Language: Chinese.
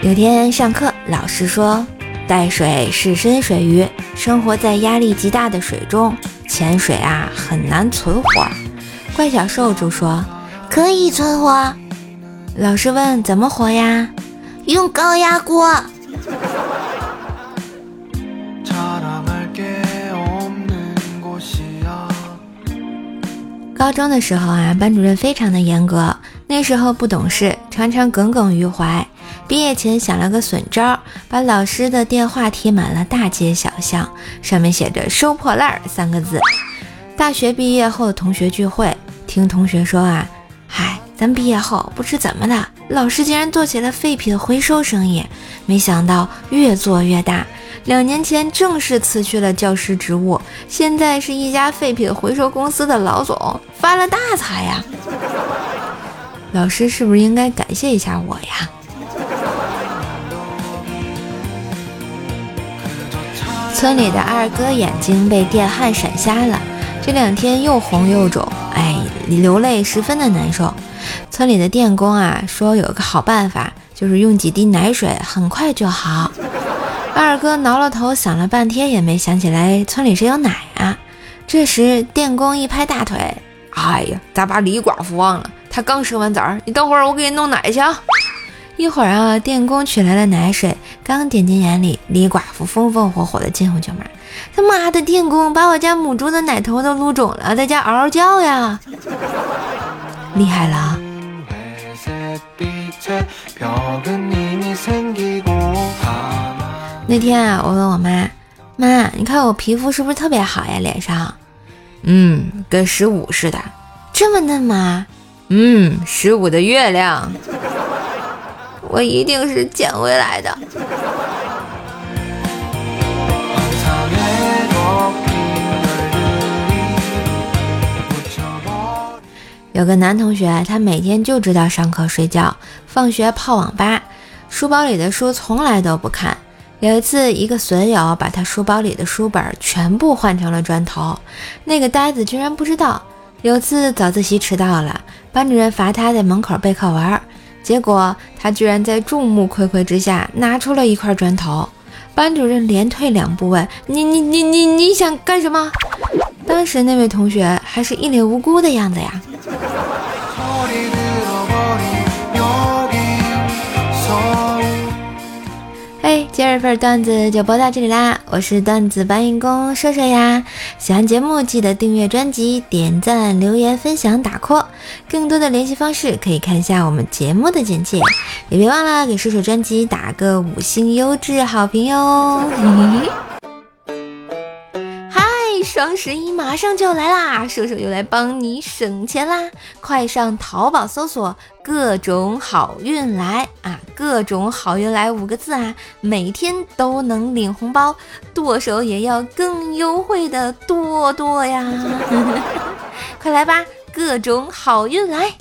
有天上课，老师说：“带水是深水鱼，生活在压力极大的水中，潜水啊很难存活。”怪小兽就说：“可以存活。”老师问：“怎么活呀？”用高压锅。高中的时候啊，班主任非常的严格。那时候不懂事，常常耿耿于怀。毕业前想了个损招，把老师的电话贴满了大街小巷，上面写着“收破烂”三个字。大学毕业后的同学聚会，听同学说啊，嗨，咱毕业后不知怎么的，老师竟然做起了废品回收生意，没想到越做越大。两年前正式辞去了教师职务，现在是一家废品回收公司的老总，发了大财呀！老师是不是应该感谢一下我呀？村里的二哥眼睛被电焊闪瞎了，这两天又红又肿，哎，流泪十分的难受。村里的电工啊说有个好办法，就是用几滴奶水，很快就好。二哥挠了头，想了半天也没想起来村里谁有奶啊。这时电工一拍大腿：“哎呀，咋把李寡妇忘了？她刚生完崽儿，你等会儿我给你弄奶去。”一会儿啊，电工取来了奶水，刚点进眼里，李寡妇风风火火的进屋就骂：“他妈的，电工把我家母猪的奶头都撸肿了，在家嗷嗷叫呀！厉害了！”那天啊，我问我妈：“妈，你看我皮肤是不是特别好呀？脸上，嗯，跟十五似的，这么嫩吗？嗯，十五的月亮，我一定是捡回来的。”有个男同学，他每天就知道上课睡觉，放学泡网吧，书包里的书从来都不看。有一次，一个损友把他书包里的书本全部换成了砖头，那个呆子居然不知道。有次早自习迟到了，班主任罚他在门口背课文，结果他居然在众目睽睽之下拿出了一块砖头。班主任连退两步问：“你你你你你想干什么？”当时那位同学还是一脸无辜的样子呀。二份段子就播到这里啦！我是段子搬运工射射呀。喜欢节目记得订阅专辑、点赞、留言、分享、打 call。更多的联系方式可以看一下我们节目的简介，也别忘了给射射专辑打个五星优质好评哟。双十一马上就要来啦，叔叔又来帮你省钱啦！快上淘宝搜索“各种好运来”啊，“各种好运来”五个字啊，每天都能领红包，剁手也要更优惠的剁剁呀！快来吧，各种好运来！